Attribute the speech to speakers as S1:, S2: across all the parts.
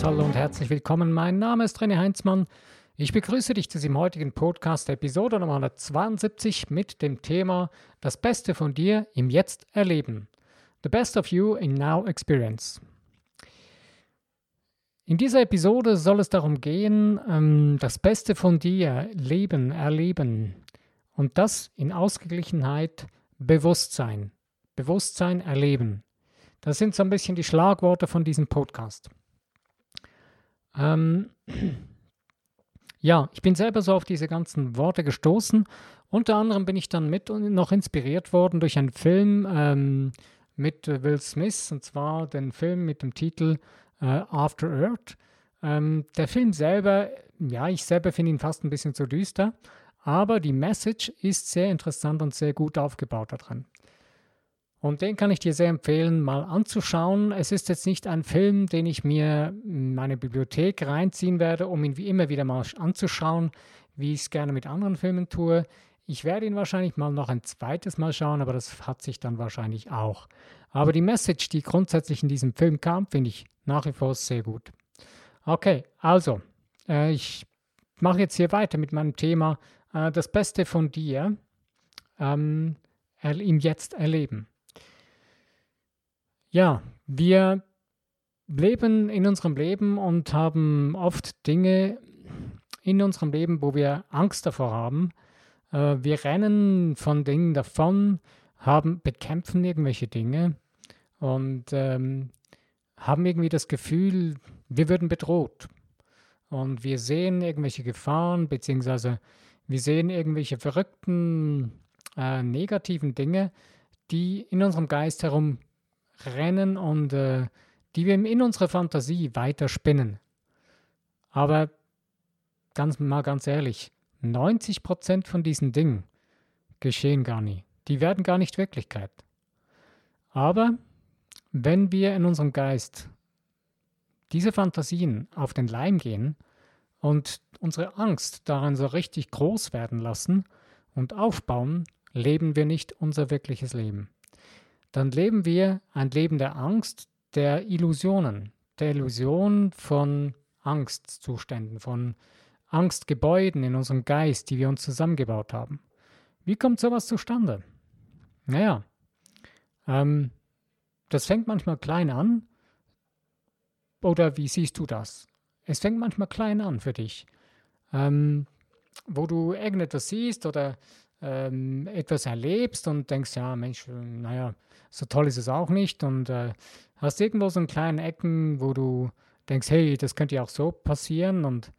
S1: Podcast. Hallo und herzlich willkommen. Mein Name ist René Heinzmann. Ich begrüße dich zu diesem heutigen Podcast, Episode Nummer 172 mit dem Thema Das Beste von dir im Jetzt erleben. The Best of You in Now Experience. In dieser Episode soll es darum gehen, ähm, das Beste von dir leben, erleben und das in Ausgeglichenheit, Bewusstsein. Bewusstsein erleben. Das sind so ein bisschen die Schlagworte von diesem Podcast. Ähm, ja, ich bin selber so auf diese ganzen Worte gestoßen. Unter anderem bin ich dann mit und noch inspiriert worden durch einen Film ähm, mit Will Smith, und zwar den Film mit dem Titel äh, After Earth. Ähm, der Film selber, ja, ich selber finde ihn fast ein bisschen zu düster, aber die Message ist sehr interessant und sehr gut aufgebaut daran. Und den kann ich dir sehr empfehlen, mal anzuschauen. Es ist jetzt nicht ein Film, den ich mir in meine Bibliothek reinziehen werde, um ihn wie immer wieder mal anzuschauen, wie ich es gerne mit anderen Filmen tue. Ich werde ihn wahrscheinlich mal noch ein zweites Mal schauen, aber das hat sich dann wahrscheinlich auch. Aber die Message, die grundsätzlich in diesem Film kam, finde ich nach wie vor sehr gut. Okay, also, äh, ich mache jetzt hier weiter mit meinem Thema äh, Das Beste von dir ähm, im Jetzt erleben. Ja, wir leben in unserem Leben und haben oft Dinge in unserem Leben, wo wir Angst davor haben. Äh, wir rennen von Dingen davon, haben, bekämpfen irgendwelche Dinge und ähm, haben irgendwie das Gefühl, wir würden bedroht. Und wir sehen irgendwelche Gefahren, beziehungsweise wir sehen irgendwelche verrückten, äh, negativen Dinge, die in unserem Geist herum rennen und äh, die wir in unserer Fantasie weiter spinnen. Aber ganz mal ganz ehrlich, 90% von diesen Dingen geschehen gar nie. Die werden gar nicht Wirklichkeit. Aber wenn wir in unserem Geist diese Fantasien auf den Leim gehen und unsere Angst daran so richtig groß werden lassen und aufbauen, leben wir nicht unser wirkliches Leben dann leben wir ein Leben der Angst, der Illusionen, der Illusion von Angstzuständen, von Angstgebäuden in unserem Geist, die wir uns zusammengebaut haben. Wie kommt sowas zustande? Naja, ähm, das fängt manchmal klein an. Oder wie siehst du das? Es fängt manchmal klein an für dich, ähm, wo du irgendetwas siehst oder ähm, etwas erlebst und denkst, ja, Mensch, naja, so toll ist es auch nicht und äh, hast irgendwo so einen kleinen Ecken, wo du denkst, hey, das könnte ja auch so passieren und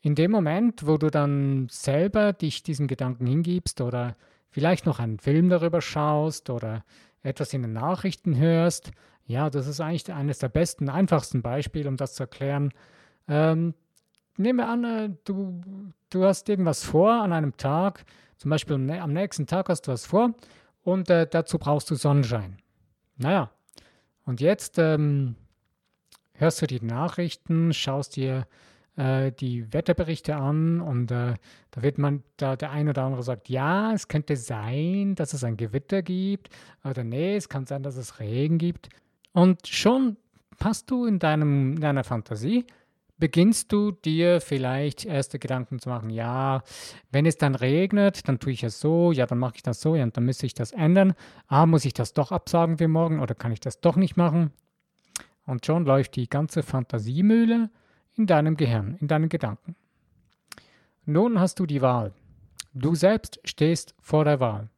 S1: in dem Moment, wo du dann selber dich diesem Gedanken hingibst oder vielleicht noch einen Film darüber schaust oder etwas in den Nachrichten hörst, ja, das ist eigentlich eines der besten, einfachsten Beispiele, um das zu erklären. Ähm, nehme an, äh, du, du hast irgendwas vor an einem Tag, zum Beispiel am nächsten Tag hast du was vor und äh, dazu brauchst du Sonnenschein. Naja, und jetzt ähm, hörst du die Nachrichten, schaust dir äh, die Wetterberichte an und äh, da wird man, da der eine oder andere sagt, ja, es könnte sein, dass es ein Gewitter gibt oder nee, es kann sein, dass es Regen gibt. Und schon passt du in, deinem, in deiner Fantasie beginnst du dir vielleicht erste Gedanken zu machen, ja, wenn es dann regnet, dann tue ich es so, ja, dann mache ich das so, ja, dann müsste ich das ändern. Ah, muss ich das doch absagen für morgen oder kann ich das doch nicht machen? Und schon läuft die ganze Fantasiemühle in deinem Gehirn, in deinen Gedanken. Nun hast du die Wahl. Du selbst stehst vor der Wahl.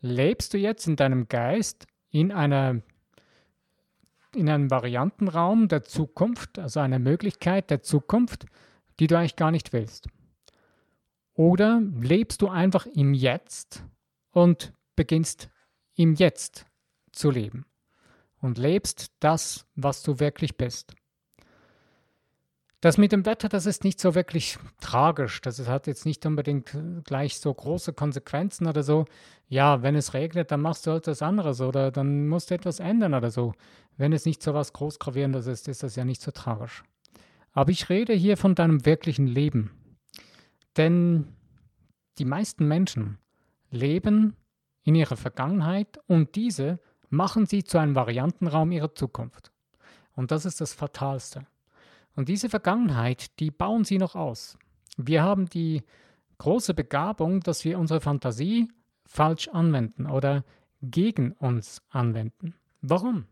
S1: Lebst du jetzt in deinem Geist in einer in einem Variantenraum der Zukunft, also einer Möglichkeit der Zukunft, die du eigentlich gar nicht willst. Oder lebst du einfach im Jetzt und beginnst im Jetzt zu leben und lebst das, was du wirklich bist. Das mit dem Wetter, das ist nicht so wirklich tragisch. Das hat jetzt nicht unbedingt gleich so große Konsequenzen oder so. Ja, wenn es regnet, dann machst du halt etwas anderes oder dann musst du etwas ändern oder so. Wenn es nicht so was Großgravierendes ist, ist das ja nicht so tragisch. Aber ich rede hier von deinem wirklichen Leben. Denn die meisten Menschen leben in ihrer Vergangenheit und diese machen sie zu einem Variantenraum ihrer Zukunft. Und das ist das Fatalste. Und diese Vergangenheit, die bauen sie noch aus. Wir haben die große Begabung, dass wir unsere Fantasie falsch anwenden oder gegen uns anwenden. Warum?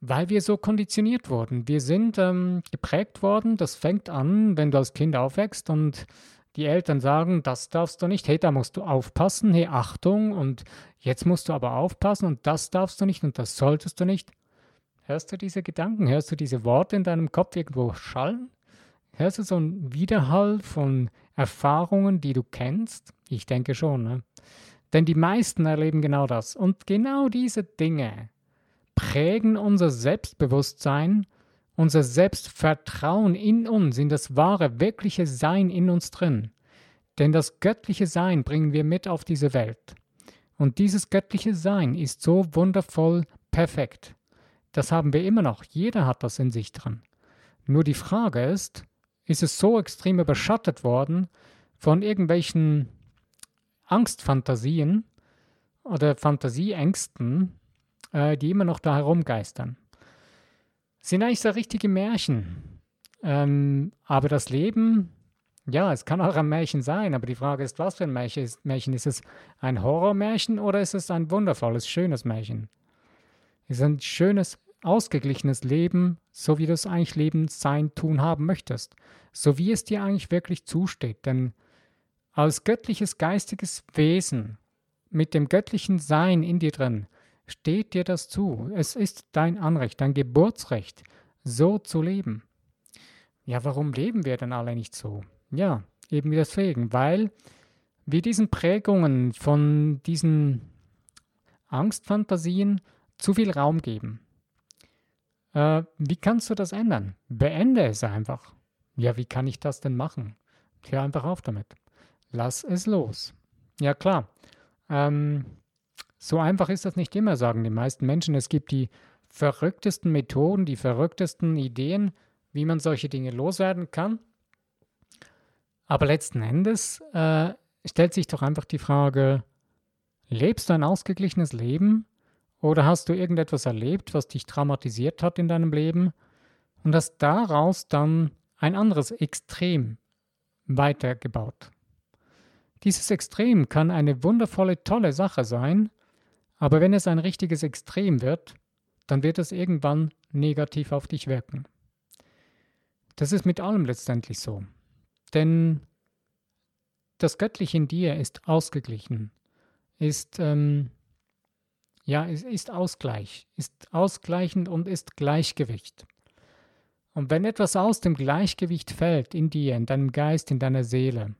S1: Weil wir so konditioniert wurden. Wir sind ähm, geprägt worden. Das fängt an, wenn du als Kind aufwächst und die Eltern sagen, das darfst du nicht, hey, da musst du aufpassen, hey, Achtung, und jetzt musst du aber aufpassen und das darfst du nicht und das solltest du nicht. Hörst du diese Gedanken? Hörst du diese Worte in deinem Kopf irgendwo schallen? Hörst du so einen Widerhall von Erfahrungen, die du kennst? Ich denke schon. Ne? Denn die meisten erleben genau das. Und genau diese Dinge prägen unser Selbstbewusstsein, unser Selbstvertrauen in uns, in das wahre, wirkliche Sein in uns drin. Denn das göttliche Sein bringen wir mit auf diese Welt. Und dieses göttliche Sein ist so wundervoll perfekt. Das haben wir immer noch. Jeder hat das in sich drin. Nur die Frage ist, ist es so extrem überschattet worden von irgendwelchen Angstfantasien oder Fantasieängsten, äh, die immer noch da herumgeistern. Sind eigentlich so richtige Märchen. Ähm, aber das Leben, ja, es kann auch ein Märchen sein, aber die Frage ist, was für ein Märchen ist, Märchen? ist es ein Horrormärchen oder ist es ein wundervolles, schönes Märchen? Es ist ein schönes, ausgeglichenes Leben, so wie du es eigentlich leben, sein, tun, haben möchtest. So wie es dir eigentlich wirklich zusteht. Denn als göttliches geistiges Wesen mit dem göttlichen Sein in dir drin steht dir das zu. Es ist dein Anrecht, dein Geburtsrecht, so zu leben. Ja, warum leben wir denn alle nicht so? Ja, eben deswegen, weil wir diesen Prägungen von diesen Angstfantasien zu viel Raum geben. Äh, wie kannst du das ändern? Beende es einfach. Ja, wie kann ich das denn machen? Hör einfach auf damit. Lass es los. Ja klar, ähm, so einfach ist das nicht immer, sagen die meisten Menschen. Es gibt die verrücktesten Methoden, die verrücktesten Ideen, wie man solche Dinge loswerden kann. Aber letzten Endes äh, stellt sich doch einfach die Frage, lebst du ein ausgeglichenes Leben oder hast du irgendetwas erlebt, was dich traumatisiert hat in deinem Leben und hast daraus dann ein anderes Extrem weitergebaut? Dieses Extrem kann eine wundervolle, tolle Sache sein, aber wenn es ein richtiges Extrem wird, dann wird es irgendwann negativ auf dich wirken. Das ist mit allem letztendlich so. Denn das Göttliche in dir ist ausgeglichen, ist, ähm, ja, ist, ist Ausgleich, ist ausgleichend und ist Gleichgewicht. Und wenn etwas aus dem Gleichgewicht fällt in dir, in deinem Geist, in deiner Seele,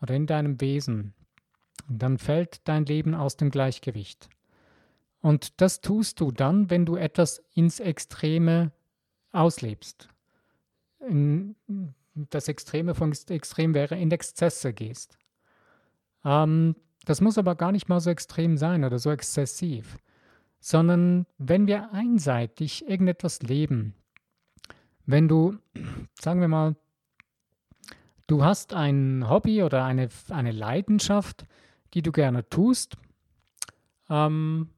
S1: oder in deinem Wesen, dann fällt dein Leben aus dem Gleichgewicht. Und das tust du dann, wenn du etwas ins Extreme auslebst. In, das Extreme von Extrem wäre, in Exzesse gehst. Ähm, das muss aber gar nicht mal so extrem sein oder so exzessiv, sondern wenn wir einseitig irgendetwas leben, wenn du, sagen wir mal, Du hast ein Hobby oder eine, eine Leidenschaft, die du gerne tust. Ähm,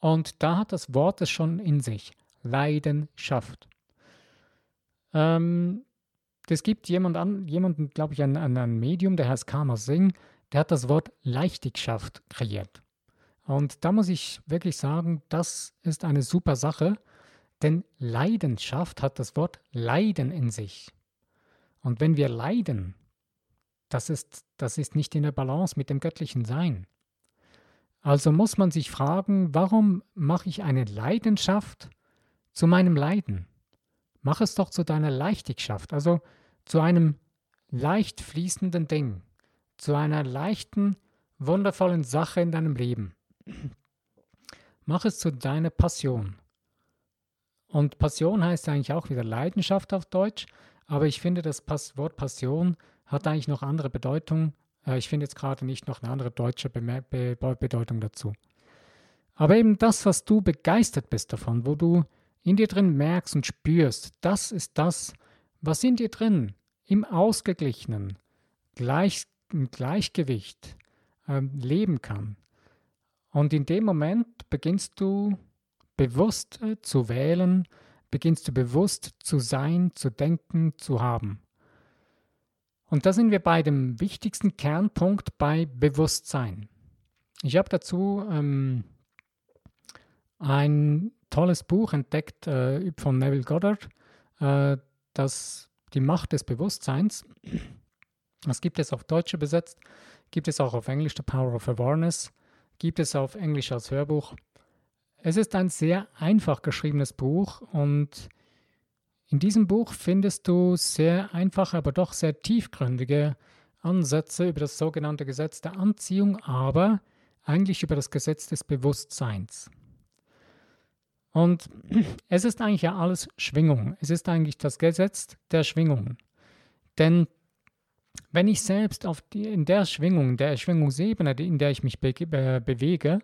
S1: und da hat das Wort es schon in sich. Leidenschaft. Ähm, es gibt jemand an, jemanden, glaube ich, ein, ein, Medium, der heißt Karma Singh, der hat das Wort Leichtigschaft kreiert. Und da muss ich wirklich sagen, das ist eine super Sache, denn Leidenschaft hat das Wort Leiden in sich. Und wenn wir leiden, das ist, das ist nicht in der Balance mit dem göttlichen Sein. Also muss man sich fragen, warum mache ich eine Leidenschaft zu meinem Leiden? Mach es doch zu deiner Leichtigschaft, also zu einem leicht fließenden Ding, zu einer leichten, wundervollen Sache in deinem Leben. Mach es zu deiner Passion. Und Passion heißt eigentlich auch wieder Leidenschaft auf Deutsch, aber ich finde, das Wort Passion hat eigentlich noch andere Bedeutung. Äh, ich finde jetzt gerade nicht noch eine andere deutsche Bedeutung dazu. Aber eben das, was du begeistert bist davon, wo du in dir drin merkst und spürst, das ist das, was in dir drin im ausgeglichenen Gleich, Gleichgewicht äh, leben kann. Und in dem Moment beginnst du bewusst äh, zu wählen, beginnst du bewusst zu sein, zu denken, zu haben. Und da sind wir bei dem wichtigsten Kernpunkt bei Bewusstsein. Ich habe dazu ähm, ein tolles Buch entdeckt äh, von Neville Goddard, äh, das Die Macht des Bewusstseins. Das gibt es auf Deutsch übersetzt, gibt es auch auf Englisch The Power of Awareness, gibt es auf Englisch als Hörbuch. Es ist ein sehr einfach geschriebenes Buch und in diesem Buch findest du sehr einfache, aber doch sehr tiefgründige Ansätze über das sogenannte Gesetz der Anziehung, aber eigentlich über das Gesetz des Bewusstseins. Und es ist eigentlich ja alles Schwingung. Es ist eigentlich das Gesetz der Schwingungen. Denn wenn ich selbst die, in der Schwingung, der Schwingungsebene, in der ich mich be be bewege,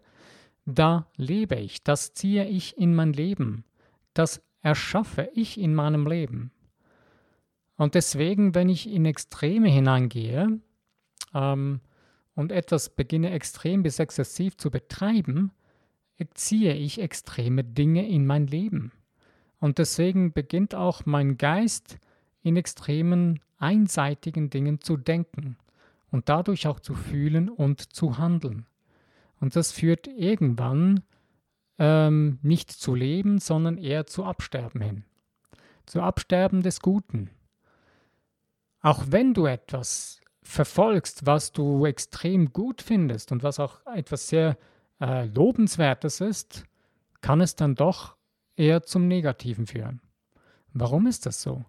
S1: da lebe ich, das ziehe ich in mein Leben, das erschaffe ich in meinem Leben. Und deswegen, wenn ich in Extreme hineingehe ähm, und etwas beginne extrem bis exzessiv zu betreiben, ziehe ich extreme Dinge in mein Leben. Und deswegen beginnt auch mein Geist in extremen, einseitigen Dingen zu denken und dadurch auch zu fühlen und zu handeln. Und das führt irgendwann ähm, nicht zu Leben, sondern eher zu Absterben hin. Zu Absterben des Guten. Auch wenn du etwas verfolgst, was du extrem gut findest und was auch etwas sehr äh, Lobenswertes ist, kann es dann doch eher zum Negativen führen. Warum ist das so?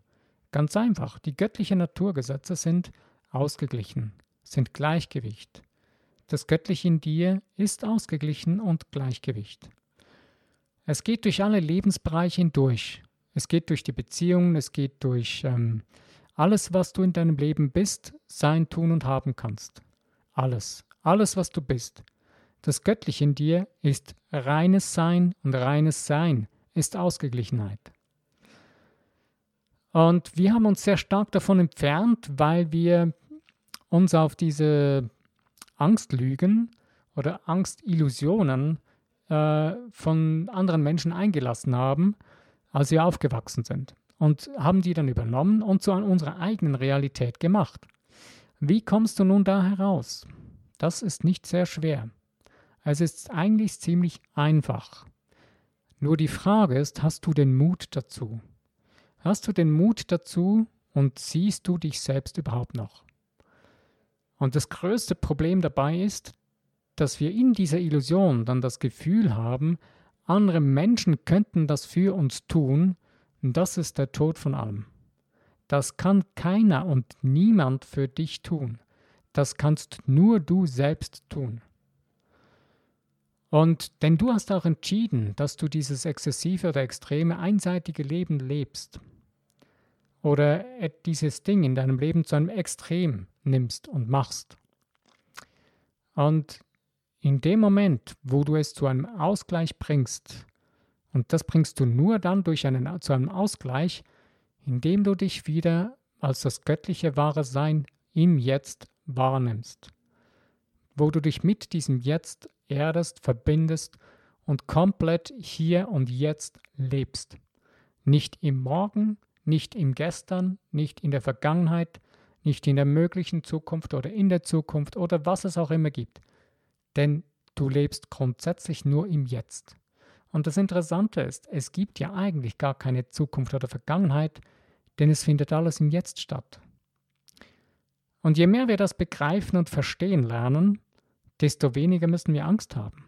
S1: Ganz einfach, die göttlichen Naturgesetze sind ausgeglichen, sind Gleichgewicht. Das Göttliche in dir ist ausgeglichen und Gleichgewicht. Es geht durch alle Lebensbereiche hindurch. Es geht durch die Beziehungen, es geht durch ähm, alles, was du in deinem Leben bist, sein, tun und haben kannst. Alles, alles, was du bist. Das Göttliche in dir ist reines Sein und reines Sein ist Ausgeglichenheit. Und wir haben uns sehr stark davon entfernt, weil wir uns auf diese Angstlügen oder Angstillusionen äh, von anderen Menschen eingelassen haben, als wir aufgewachsen sind. Und haben die dann übernommen und zu unserer eigenen Realität gemacht. Wie kommst du nun da heraus? Das ist nicht sehr schwer. Es ist eigentlich ziemlich einfach. Nur die Frage ist, hast du den Mut dazu? Hast du den Mut dazu und siehst du dich selbst überhaupt noch? Und das größte Problem dabei ist, dass wir in dieser Illusion dann das Gefühl haben, andere Menschen könnten das für uns tun, das ist der Tod von allem. Das kann keiner und niemand für dich tun. Das kannst nur du selbst tun. Und denn du hast auch entschieden, dass du dieses exzessive oder extreme einseitige Leben lebst. Oder dieses Ding in deinem Leben zu einem Extrem nimmst und machst. Und in dem Moment, wo du es zu einem Ausgleich bringst, und das bringst du nur dann durch einen, zu einem Ausgleich, indem du dich wieder als das göttliche wahre Sein im Jetzt wahrnimmst, wo du dich mit diesem Jetzt erdest, verbindest und komplett hier und jetzt lebst. Nicht im Morgen, nicht im Gestern, nicht in der Vergangenheit, nicht in der möglichen Zukunft oder in der Zukunft oder was es auch immer gibt. Denn du lebst grundsätzlich nur im Jetzt. Und das Interessante ist, es gibt ja eigentlich gar keine Zukunft oder Vergangenheit, denn es findet alles im Jetzt statt. Und je mehr wir das begreifen und verstehen lernen, desto weniger müssen wir Angst haben.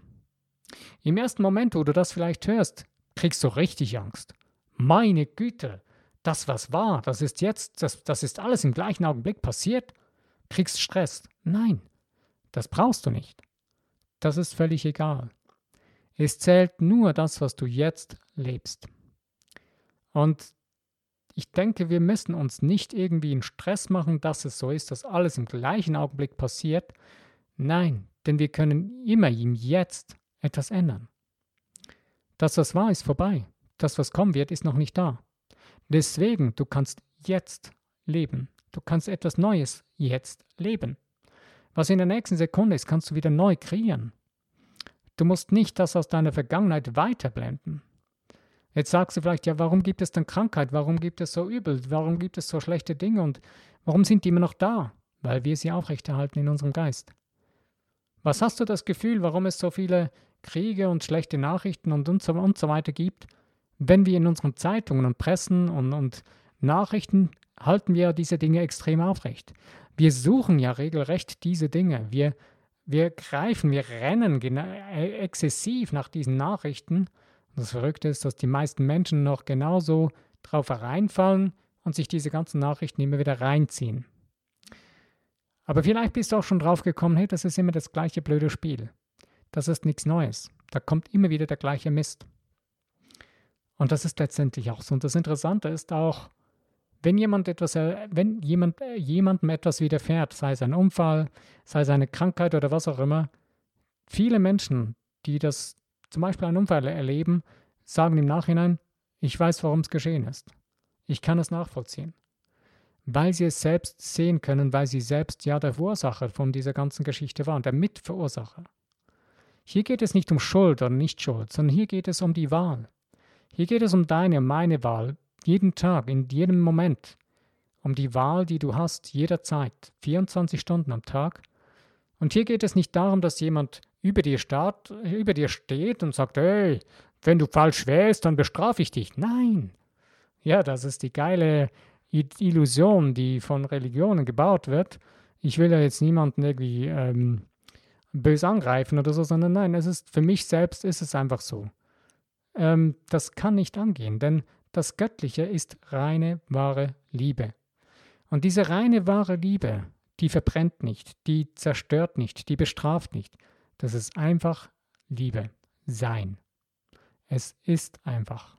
S1: Im ersten Moment, wo du das vielleicht hörst, kriegst du richtig Angst. Meine Güte, das was war, das ist jetzt, das, das ist alles im gleichen Augenblick passiert, kriegst Stress. Nein, das brauchst du nicht. Das ist völlig egal. Es zählt nur das, was du jetzt lebst. Und ich denke, wir müssen uns nicht irgendwie in Stress machen, dass es so ist, dass alles im gleichen Augenblick passiert. Nein, denn wir können immer im Jetzt etwas ändern. Das, was war, ist vorbei. Das, was kommen wird, ist noch nicht da. Deswegen, du kannst jetzt leben. Du kannst etwas Neues jetzt leben. Was in der nächsten Sekunde ist, kannst du wieder neu kreieren. Du musst nicht das aus deiner Vergangenheit weiterblenden. Jetzt sagst du vielleicht, ja, warum gibt es dann Krankheit? Warum gibt es so Übel? Warum gibt es so schlechte Dinge? Und warum sind die immer noch da? Weil wir sie aufrechterhalten in unserem Geist. Was hast du das Gefühl, warum es so viele Kriege und schlechte Nachrichten und, und, so, und so weiter gibt? Wenn wir in unseren Zeitungen und Pressen und, und Nachrichten halten wir diese Dinge extrem aufrecht. Wir suchen ja regelrecht diese Dinge. Wir, wir greifen, wir rennen äh, exzessiv nach diesen Nachrichten das Verrückte ist, dass die meisten Menschen noch genauso drauf hereinfallen und sich diese ganzen Nachrichten immer wieder reinziehen. Aber vielleicht bist du auch schon drauf gekommen, hey, das ist immer das gleiche blöde Spiel. Das ist nichts Neues. Da kommt immer wieder der gleiche Mist. Und das ist letztendlich auch so. Und das Interessante ist auch, wenn jemand etwas, wenn jemand, äh, jemandem etwas widerfährt, sei es ein Unfall, sei es eine Krankheit oder was auch immer, viele Menschen, die das zum Beispiel einen Unfall erleben, sagen im Nachhinein, ich weiß, warum es geschehen ist. Ich kann es nachvollziehen. Weil sie es selbst sehen können, weil sie selbst ja der Verursacher von dieser ganzen Geschichte waren, der Mitverursacher. Hier geht es nicht um Schuld oder Nicht-Schuld, sondern hier geht es um die Wahl. Hier geht es um deine meine Wahl, jeden Tag, in jedem Moment. Um die Wahl, die du hast, jederzeit, 24 Stunden am Tag. Und hier geht es nicht darum, dass jemand über dir, staat, über dir steht und sagt, hey, wenn du falsch wählst, dann bestrafe ich dich. Nein. Ja, das ist die geile Illusion, die von Religionen gebaut wird. Ich will ja jetzt niemanden irgendwie ähm, böse angreifen oder so, sondern nein, es ist für mich selbst ist es einfach so. Ähm, das kann nicht angehen, denn das Göttliche ist reine, wahre Liebe. Und diese reine, wahre Liebe, die verbrennt nicht, die zerstört nicht, die bestraft nicht, das ist einfach Liebe, Sein. Es ist einfach.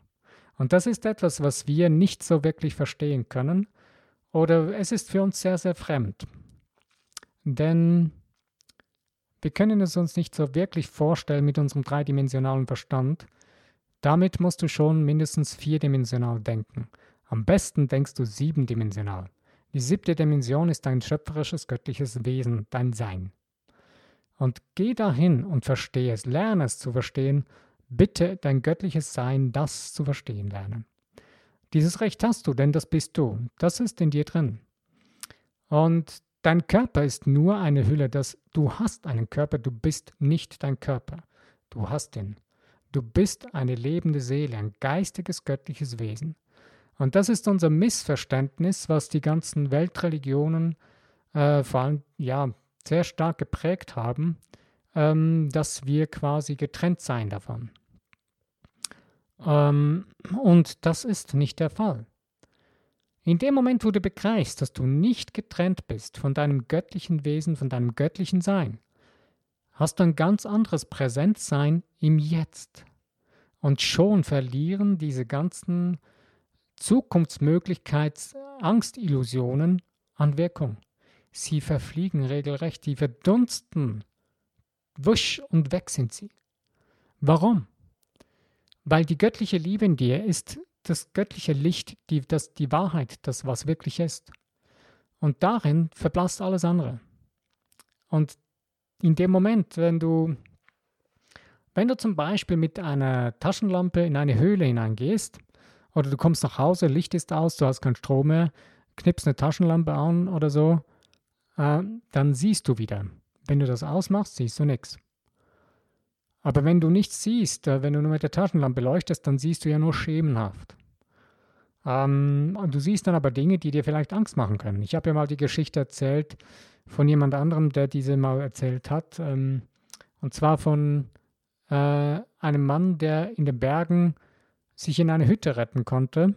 S1: Und das ist etwas, was wir nicht so wirklich verstehen können oder es ist für uns sehr, sehr fremd. Denn wir können es uns nicht so wirklich vorstellen mit unserem dreidimensionalen Verstand. Damit musst du schon mindestens vierdimensional denken. Am besten denkst du siebendimensional. Die siebte Dimension ist dein schöpferisches göttliches Wesen, dein Sein. Und geh dahin und verstehe es, lerne es zu verstehen. Bitte dein göttliches Sein, das zu verstehen lernen. Dieses Recht hast du, denn das bist du. Das ist in dir drin. Und dein Körper ist nur eine Hülle, dass du hast einen Körper, du bist nicht dein Körper. Du hast ihn. Du bist eine lebende Seele, ein geistiges, göttliches Wesen. Und das ist unser Missverständnis, was die ganzen Weltreligionen, äh, vor allem ja, sehr stark geprägt haben, ähm, dass wir quasi getrennt seien davon. Ähm, und das ist nicht der Fall. In dem Moment, wo du begreifst, dass du nicht getrennt bist von deinem göttlichen Wesen, von deinem göttlichen Sein, hast du ein ganz anderes Präsentsein im Jetzt. Und schon verlieren diese ganzen Zukunftsmöglichkeits Angstillusionen an Wirkung. Sie verfliegen regelrecht, die verdunsten. Wusch und weg sind sie. Warum? Weil die göttliche Liebe in dir ist das göttliche Licht, die, das, die Wahrheit, das, was wirklich ist. Und darin verblasst alles andere. Und in dem Moment, wenn du, wenn du zum Beispiel mit einer Taschenlampe in eine Höhle hineingehst, oder du kommst nach Hause, Licht ist aus, du hast keinen Strom mehr, knippst eine Taschenlampe an oder so, äh, dann siehst du wieder. Wenn du das ausmachst, siehst du nichts. Aber wenn du nichts siehst, äh, wenn du nur mit der Taschenlampe leuchtest, dann siehst du ja nur schemenhaft. Ähm, und du siehst dann aber Dinge, die dir vielleicht Angst machen können. Ich habe ja mal die Geschichte erzählt von jemand anderem, der diese mal erzählt hat. Ähm, und zwar von äh, einem Mann, der in den Bergen sich in eine Hütte retten konnte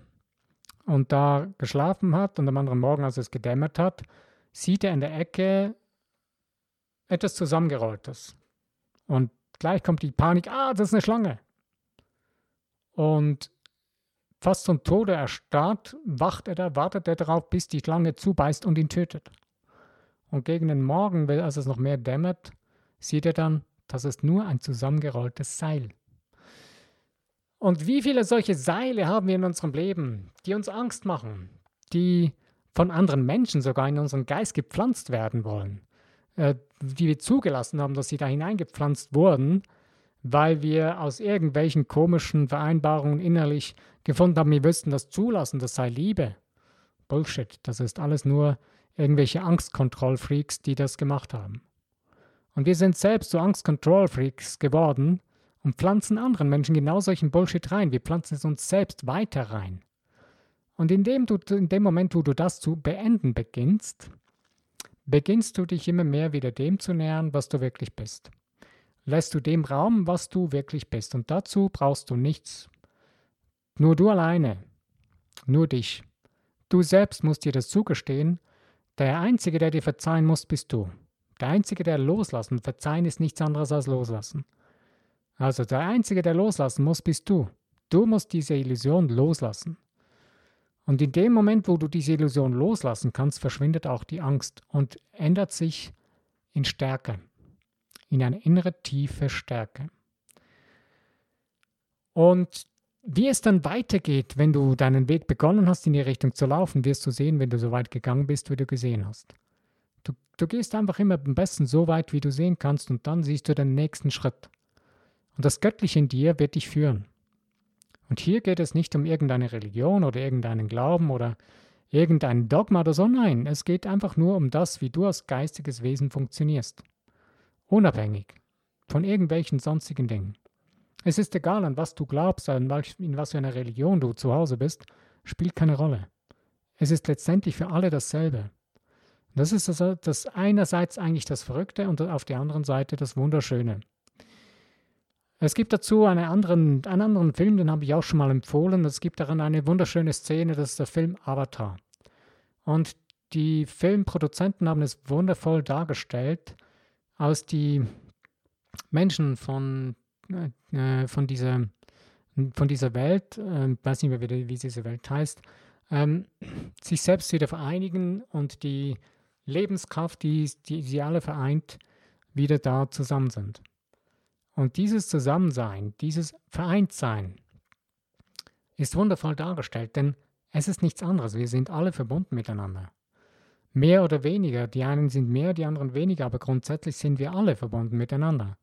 S1: und da geschlafen hat und am anderen Morgen, als es gedämmert hat, sieht er in der Ecke etwas Zusammengerolltes. Und gleich kommt die Panik, ah, das ist eine Schlange. Und fast zum Tode erstarrt, wacht er da, wartet er darauf, bis die Schlange zubeißt und ihn tötet. Und gegen den Morgen, als es noch mehr dämmert, sieht er dann, das ist nur ein zusammengerolltes Seil. Und wie viele solche Seile haben wir in unserem Leben, die uns Angst machen, die von anderen Menschen sogar in unseren Geist gepflanzt werden wollen, äh, die wir zugelassen haben, dass sie da hineingepflanzt wurden, weil wir aus irgendwelchen komischen Vereinbarungen innerlich gefunden haben, wir müssten das zulassen, das sei Liebe. Bullshit, das ist alles nur irgendwelche Angstkontrollfreaks, die das gemacht haben. Und wir sind selbst so Angstkontrollfreaks geworden und pflanzen anderen Menschen genau solchen Bullshit rein. Wir pflanzen es uns selbst weiter rein. Und indem du, in dem Moment, wo du das zu beenden beginnst, beginnst du dich immer mehr wieder dem zu nähern, was du wirklich bist. Lässt du dem Raum, was du wirklich bist. Und dazu brauchst du nichts. Nur du alleine. Nur dich. Du selbst musst dir das zugestehen. Der Einzige, der dir verzeihen muss, bist du. Der Einzige, der loslassen, verzeihen ist nichts anderes als loslassen. Also der Einzige, der loslassen muss, bist du. Du musst diese Illusion loslassen. Und in dem Moment, wo du diese Illusion loslassen kannst, verschwindet auch die Angst und ändert sich in Stärke, in eine innere tiefe Stärke. Und wie es dann weitergeht, wenn du deinen Weg begonnen hast, in die Richtung zu laufen, wirst du sehen, wenn du so weit gegangen bist, wie du gesehen hast. Du, du gehst einfach immer am besten so weit, wie du sehen kannst, und dann siehst du den nächsten Schritt. Und das Göttliche in dir wird dich führen. Und hier geht es nicht um irgendeine Religion oder irgendeinen Glauben oder irgendein Dogma oder so. Nein, es geht einfach nur um das, wie du als geistiges Wesen funktionierst. Unabhängig von irgendwelchen sonstigen Dingen. Es ist egal, an was du glaubst, in was für einer Religion du zu Hause bist, spielt keine Rolle. Es ist letztendlich für alle dasselbe. Das ist also das einerseits eigentlich das Verrückte und auf der anderen Seite das Wunderschöne. Es gibt dazu eine anderen, einen anderen Film, den habe ich auch schon mal empfohlen. Es gibt darin eine wunderschöne Szene, das ist der Film Avatar. Und die Filmproduzenten haben es wundervoll dargestellt, als die Menschen von, äh, von, dieser, von dieser Welt, äh, weiß nicht mehr, wie, wie diese Welt heißt, ähm, sich selbst wieder vereinigen und die Lebenskraft, die, die sie alle vereint, wieder da zusammen sind. Und dieses Zusammensein, dieses Vereintsein ist wundervoll dargestellt, denn es ist nichts anderes. Wir sind alle verbunden miteinander. Mehr oder weniger, die einen sind mehr, die anderen weniger, aber grundsätzlich sind wir alle verbunden miteinander.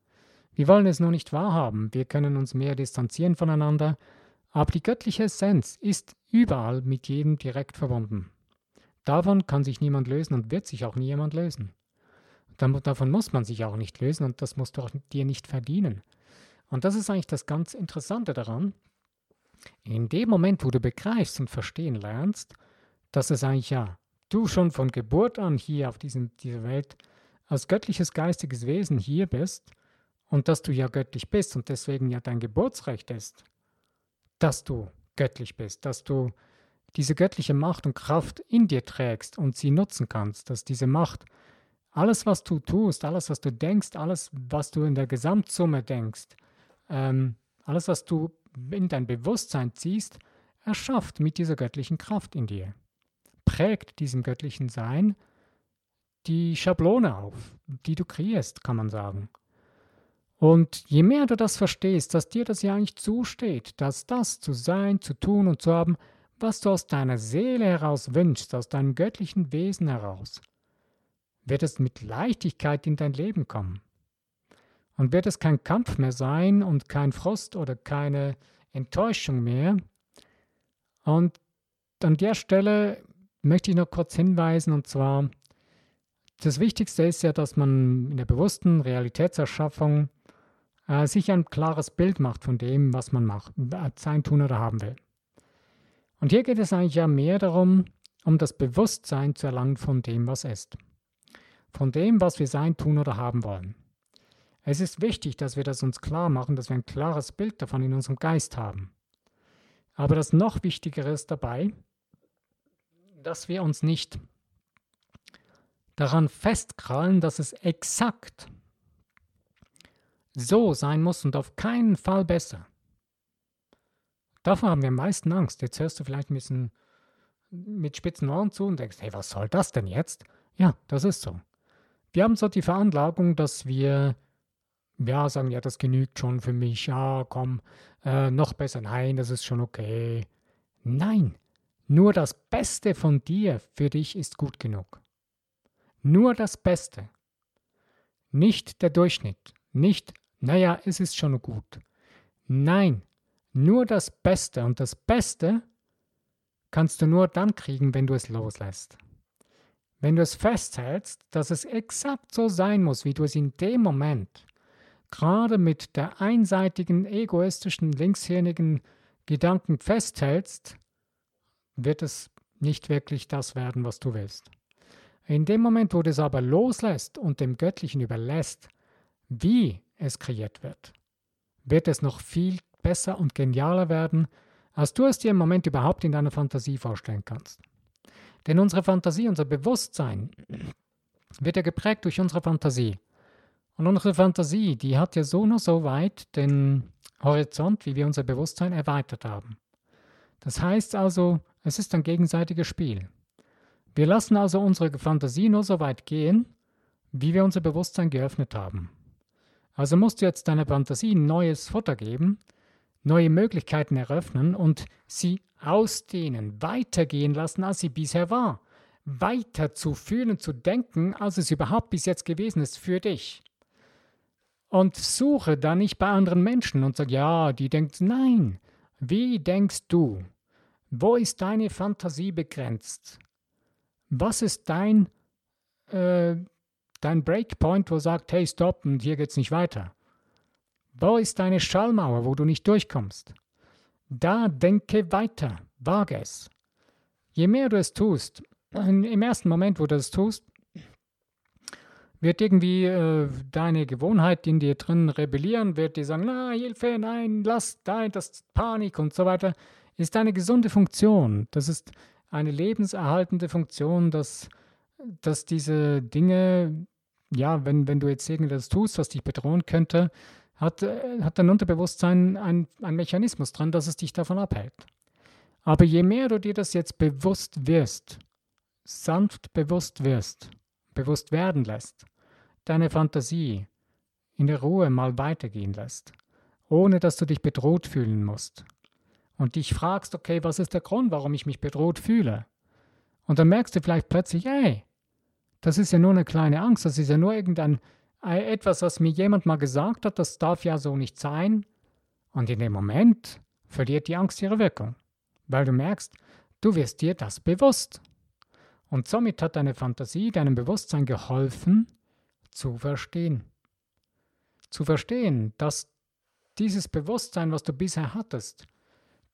S1: Wir wollen es nur nicht wahrhaben, wir können uns mehr distanzieren voneinander, aber die göttliche Essenz ist überall mit jedem direkt verbunden. Davon kann sich niemand lösen und wird sich auch nie jemand lösen. Davon muss man sich auch nicht lösen und das musst du auch dir nicht verdienen. Und das ist eigentlich das ganz Interessante daran. In dem Moment, wo du begreifst und verstehen lernst, dass es eigentlich ja du schon von Geburt an hier auf diesem, dieser Welt als göttliches geistiges Wesen hier bist und dass du ja göttlich bist und deswegen ja dein Geburtsrecht ist, dass du göttlich bist, dass du diese göttliche Macht und Kraft in dir trägst und sie nutzen kannst, dass diese Macht alles, was du tust, alles, was du denkst, alles, was du in der Gesamtsumme denkst, ähm, alles, was du in dein Bewusstsein ziehst, erschafft mit dieser göttlichen Kraft in dir. Prägt diesem göttlichen Sein die Schablone auf, die du kreierst, kann man sagen. Und je mehr du das verstehst, dass dir das ja eigentlich zusteht, dass das zu sein, zu tun und zu haben, was du aus deiner Seele heraus wünschst, aus deinem göttlichen Wesen heraus, wird es mit Leichtigkeit in dein Leben kommen. Und wird es kein Kampf mehr sein und kein Frust oder keine Enttäuschung mehr. Und an der Stelle möchte ich noch kurz hinweisen, und zwar, das Wichtigste ist ja, dass man in der bewussten Realitätserschaffung äh, sich ein klares Bild macht von dem, was man macht, sein, tun oder haben will. Und hier geht es eigentlich ja mehr darum, um das Bewusstsein zu erlangen von dem, was ist von dem, was wir sein, tun oder haben wollen. Es ist wichtig, dass wir das uns klar machen, dass wir ein klares Bild davon in unserem Geist haben. Aber das noch Wichtigere ist dabei, dass wir uns nicht daran festkrallen, dass es exakt so sein muss und auf keinen Fall besser. Davor haben wir am meisten Angst. Jetzt hörst du vielleicht ein bisschen mit spitzen Ohren zu und denkst, hey, was soll das denn jetzt? Ja, das ist so. Wir haben so die Veranlagung, dass wir ja sagen, ja, das genügt schon für mich, ja, komm, äh, noch besser, nein, das ist schon okay. Nein, nur das Beste von dir für dich ist gut genug. Nur das Beste. Nicht der Durchschnitt, nicht naja, es ist schon gut. Nein, nur das Beste und das Beste kannst du nur dann kriegen, wenn du es loslässt. Wenn du es festhältst, dass es exakt so sein muss, wie du es in dem Moment, gerade mit der einseitigen, egoistischen, linkshirnigen Gedanken festhältst, wird es nicht wirklich das werden, was du willst. In dem Moment, wo du es aber loslässt und dem Göttlichen überlässt, wie es kreiert wird, wird es noch viel besser und genialer werden, als du es dir im Moment überhaupt in deiner Fantasie vorstellen kannst. Denn unsere Fantasie, unser Bewusstsein wird ja geprägt durch unsere Fantasie. Und unsere Fantasie, die hat ja so nur so weit den Horizont, wie wir unser Bewusstsein erweitert haben. Das heißt also, es ist ein gegenseitiges Spiel. Wir lassen also unsere Fantasie nur so weit gehen, wie wir unser Bewusstsein geöffnet haben. Also musst du jetzt deiner Fantasie neues Futter geben, neue Möglichkeiten eröffnen und sie ausdehnen, weitergehen lassen, als sie bisher war. Weiter zu fühlen, zu denken, als es überhaupt bis jetzt gewesen ist für dich. Und suche da nicht bei anderen Menschen und sag, ja, die denkt, nein. Wie denkst du? Wo ist deine Fantasie begrenzt? Was ist dein, äh, dein Breakpoint, wo sagt, hey, stopp, und hier geht's nicht weiter? Wo ist deine Schallmauer, wo du nicht durchkommst? Da denke weiter, wage es. Je mehr du es tust, im ersten Moment, wo du es tust, wird irgendwie äh, deine Gewohnheit in dir drin rebellieren, wird dir sagen, na, Hilfe, nein, lass, nein, das ist Panik und so weiter. Ist eine gesunde Funktion. Das ist eine lebenserhaltende Funktion, dass, dass diese Dinge, ja, wenn, wenn du jetzt irgendetwas tust, was dich bedrohen könnte, hat, äh, hat dein Unterbewusstsein ein, ein Mechanismus dran, dass es dich davon abhält. Aber je mehr du dir das jetzt bewusst wirst, sanft bewusst wirst, bewusst werden lässt, deine Fantasie in der Ruhe mal weitergehen lässt, ohne dass du dich bedroht fühlen musst und dich fragst, okay, was ist der Grund, warum ich mich bedroht fühle? Und dann merkst du vielleicht plötzlich, hey, das ist ja nur eine kleine Angst, das ist ja nur irgendein äh, etwas, was mir jemand mal gesagt hat, das darf ja so nicht sein. Und in dem Moment verliert die Angst ihre Wirkung, weil du merkst, du wirst dir das bewusst. Und somit hat deine Fantasie deinem Bewusstsein geholfen, zu verstehen. Zu verstehen, dass dieses Bewusstsein, was du bisher hattest,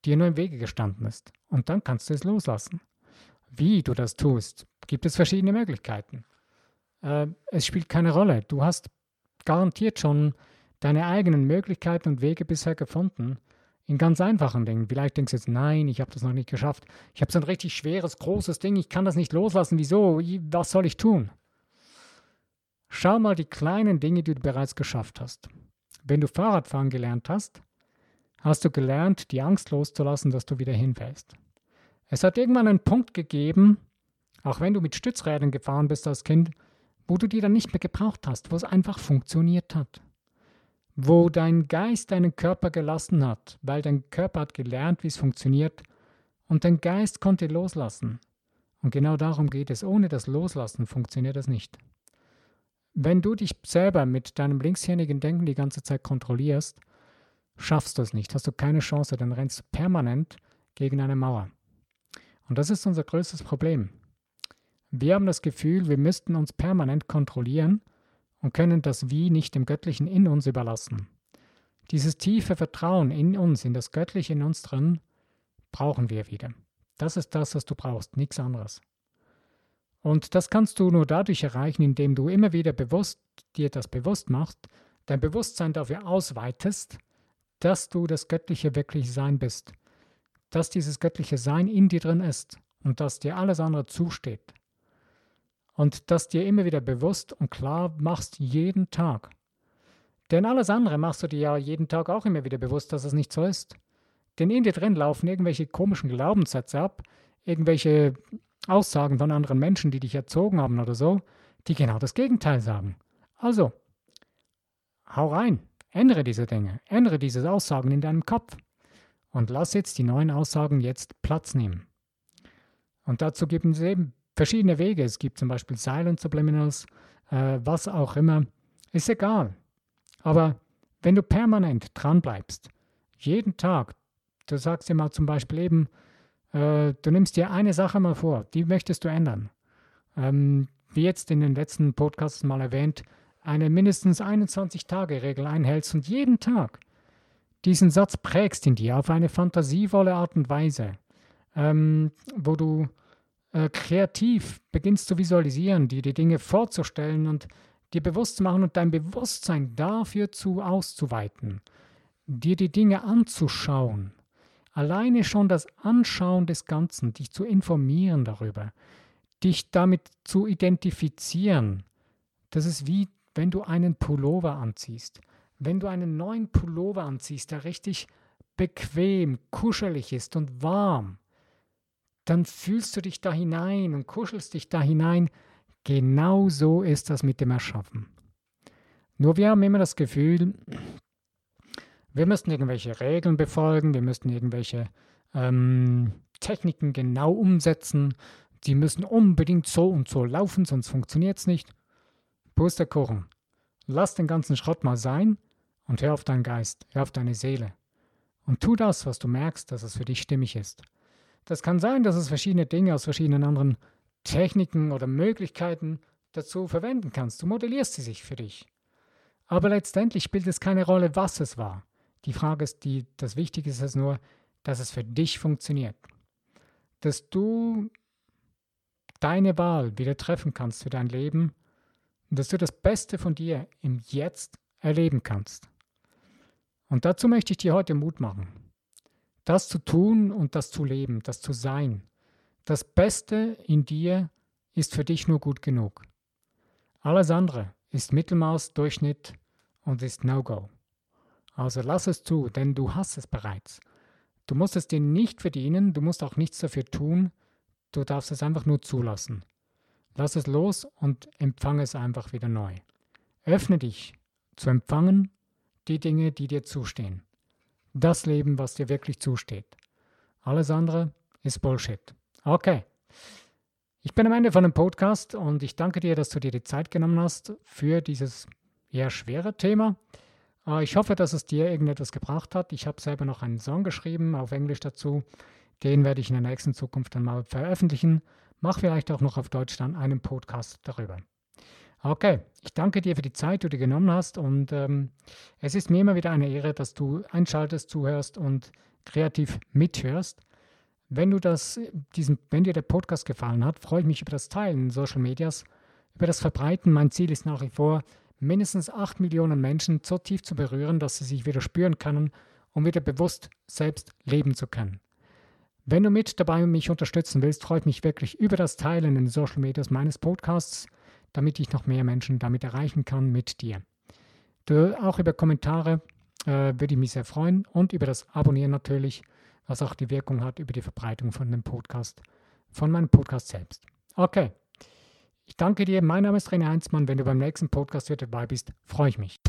S1: dir nur im Wege gestanden ist. Und dann kannst du es loslassen. Wie du das tust, gibt es verschiedene Möglichkeiten. Äh, es spielt keine Rolle. Du hast garantiert schon deine eigenen Möglichkeiten und Wege bisher gefunden. In ganz einfachen Dingen. Vielleicht denkst du jetzt, nein, ich habe das noch nicht geschafft. Ich habe so ein richtig schweres, großes Ding, ich kann das nicht loslassen. Wieso? Was soll ich tun? Schau mal die kleinen Dinge, die du bereits geschafft hast. Wenn du Fahrradfahren gelernt hast, hast du gelernt, die Angst loszulassen, dass du wieder hinfällst. Es hat irgendwann einen Punkt gegeben, auch wenn du mit Stützrädern gefahren bist als Kind, wo du die dann nicht mehr gebraucht hast, wo es einfach funktioniert hat. Wo dein Geist deinen Körper gelassen hat, weil dein Körper hat gelernt, wie es funktioniert und dein Geist konnte loslassen. Und genau darum geht es. Ohne das Loslassen funktioniert das nicht. Wenn du dich selber mit deinem linkshirnigen Denken die ganze Zeit kontrollierst, schaffst du es nicht, hast du keine Chance, dann rennst du permanent gegen eine Mauer. Und das ist unser größtes Problem. Wir haben das Gefühl, wir müssten uns permanent kontrollieren und können das Wie nicht dem Göttlichen in uns überlassen. Dieses tiefe Vertrauen in uns, in das Göttliche in uns drin, brauchen wir wieder. Das ist das, was du brauchst, nichts anderes. Und das kannst du nur dadurch erreichen, indem du immer wieder bewusst dir das bewusst machst, dein Bewusstsein dafür ausweitest, dass du das göttliche wirklich Sein bist, dass dieses göttliche Sein in dir drin ist und dass dir alles andere zusteht und das dir immer wieder bewusst und klar machst jeden Tag. Denn alles andere machst du dir ja jeden Tag auch immer wieder bewusst, dass es nicht so ist. Denn in dir drin laufen irgendwelche komischen Glaubenssätze ab, irgendwelche Aussagen von anderen Menschen, die dich erzogen haben oder so, die genau das Gegenteil sagen. Also, hau rein, ändere diese Dinge, ändere diese Aussagen in deinem Kopf und lass jetzt die neuen Aussagen jetzt Platz nehmen. Und dazu gibt es eben verschiedene Wege. Es gibt zum Beispiel Silent Subliminals, äh, was auch immer. Ist egal. Aber wenn du permanent dran bleibst, jeden Tag, du sagst dir mal zum Beispiel eben, äh, du nimmst dir eine Sache mal vor, die möchtest du ändern. Ähm, wie jetzt in den letzten Podcasts mal erwähnt, eine mindestens 21-Tage-Regel einhältst und jeden Tag diesen Satz prägst in dir auf eine fantasievolle Art und Weise, ähm, wo du äh, kreativ beginnst zu visualisieren, dir die Dinge vorzustellen und dir bewusst zu machen und dein Bewusstsein dafür zu auszuweiten, dir die Dinge anzuschauen. Alleine schon das Anschauen des Ganzen, dich zu informieren darüber, dich damit zu identifizieren. Das ist wie wenn du einen Pullover anziehst. Wenn du einen neuen Pullover anziehst, der richtig bequem, kuschelig ist und warm, dann fühlst du dich da hinein und kuschelst dich da hinein. Genau so ist das mit dem Erschaffen. Nur wir haben immer das Gefühl, wir müssten irgendwelche Regeln befolgen, wir müssten irgendwelche ähm, Techniken genau umsetzen, die müssen unbedingt so und so laufen, sonst funktioniert es nicht. Pustekuchen. Lass den ganzen Schrott mal sein und hör auf deinen Geist, hör auf deine Seele. Und tu das, was du merkst, dass es für dich stimmig ist. Das kann sein, dass es verschiedene Dinge aus verschiedenen anderen Techniken oder Möglichkeiten dazu verwenden kannst. Du modellierst sie sich für dich. Aber letztendlich spielt es keine Rolle, was es war. Die Frage ist, die, das Wichtige ist es nur, dass es für dich funktioniert. Dass du deine Wahl wieder treffen kannst für dein Leben und dass du das Beste von dir im Jetzt erleben kannst. Und dazu möchte ich dir heute Mut machen. Das zu tun und das zu leben, das zu sein. Das Beste in dir ist für dich nur gut genug. Alles andere ist Mittelmaß, Durchschnitt und ist No-Go. Also lass es zu, denn du hast es bereits. Du musst es dir nicht verdienen, du musst auch nichts dafür tun, du darfst es einfach nur zulassen. Lass es los und empfange es einfach wieder neu. Öffne dich zu empfangen die Dinge, die dir zustehen. Das Leben, was dir wirklich zusteht. Alles andere ist Bullshit. Okay. Ich bin am Ende von dem Podcast und ich danke dir, dass du dir die Zeit genommen hast für dieses eher schwere Thema. Äh, ich hoffe, dass es dir irgendetwas gebracht hat. Ich habe selber noch einen Song geschrieben auf Englisch dazu. Den werde ich in der nächsten Zukunft dann mal veröffentlichen. Mach vielleicht auch noch auf Deutsch dann einen Podcast darüber. Okay, ich danke dir für die Zeit, die du dir genommen hast und ähm, es ist mir immer wieder eine Ehre, dass du einschaltest, zuhörst und kreativ mithörst. Wenn du das, diesen, wenn dir der Podcast gefallen hat, freue ich mich über das Teilen in Social Medias, über das Verbreiten. Mein Ziel ist nach wie vor, mindestens 8 Millionen Menschen so tief zu berühren, dass sie sich wieder spüren können, um wieder bewusst selbst leben zu können. Wenn du mit dabei mich unterstützen willst, freue ich mich wirklich über das Teilen in den Social Medias meines Podcasts, damit ich noch mehr Menschen damit erreichen kann mit dir. Du, auch über Kommentare äh, würde ich mich sehr freuen und über das Abonnieren natürlich, was auch die Wirkung hat über die Verbreitung von dem Podcast, von meinem Podcast selbst. Okay. Ich danke dir. Mein Name ist René Heinzmann. Wenn du beim nächsten Podcast wieder dabei bist, freue ich mich.